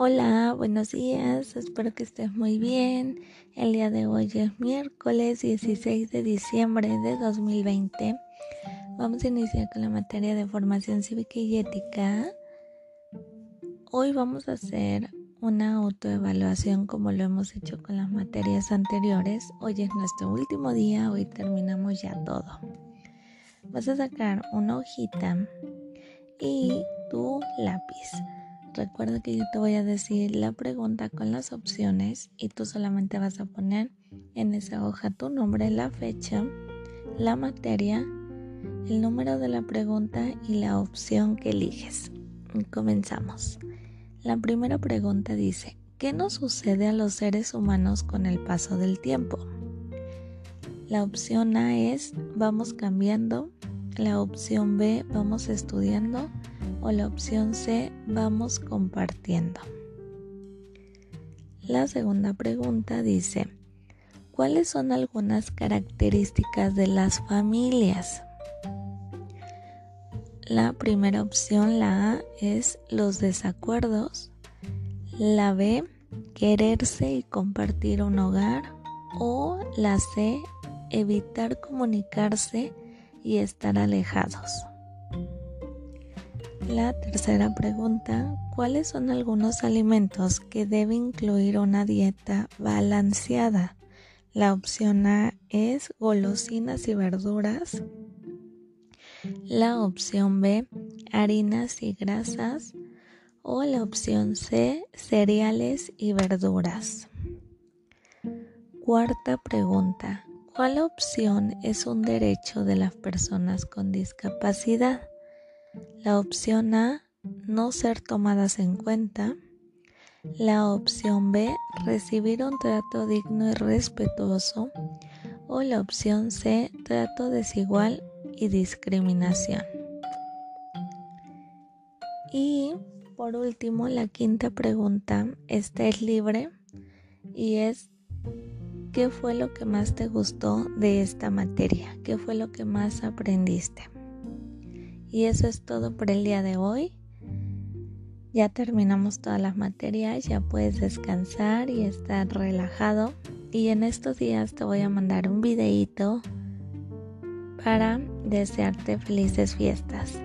Hola, buenos días, espero que estés muy bien. El día de hoy es miércoles 16 de diciembre de 2020. Vamos a iniciar con la materia de formación cívica y ética. Hoy vamos a hacer una autoevaluación como lo hemos hecho con las materias anteriores. Hoy es nuestro último día, hoy terminamos ya todo. Vas a sacar una hojita y tu lápiz. Recuerda que yo te voy a decir la pregunta con las opciones y tú solamente vas a poner en esa hoja tu nombre, la fecha, la materia, el número de la pregunta y la opción que eliges. Comenzamos. La primera pregunta dice, ¿qué nos sucede a los seres humanos con el paso del tiempo? La opción A es vamos cambiando, la opción B vamos estudiando o la opción C, vamos compartiendo. La segunda pregunta dice, ¿cuáles son algunas características de las familias? La primera opción, la A, es los desacuerdos. La B, quererse y compartir un hogar. O la C, evitar comunicarse y estar alejados. La tercera pregunta, ¿cuáles son algunos alimentos que debe incluir una dieta balanceada? La opción A es golosinas y verduras. La opción B, harinas y grasas. O la opción C, cereales y verduras. Cuarta pregunta, ¿cuál opción es un derecho de las personas con discapacidad? La opción A, no ser tomadas en cuenta. La opción B, recibir un trato digno y respetuoso. O la opción C, trato desigual y discriminación. Y por último, la quinta pregunta, esta es libre y es, ¿qué fue lo que más te gustó de esta materia? ¿Qué fue lo que más aprendiste? Y eso es todo por el día de hoy. Ya terminamos todas las materias, ya puedes descansar y estar relajado. Y en estos días te voy a mandar un videito para desearte felices fiestas.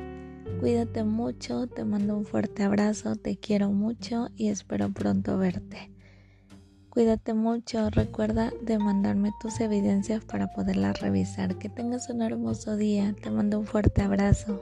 Cuídate mucho, te mando un fuerte abrazo, te quiero mucho y espero pronto verte. Cuídate mucho, recuerda de mandarme tus evidencias para poderlas revisar. Que tengas un hermoso día, te mando un fuerte abrazo.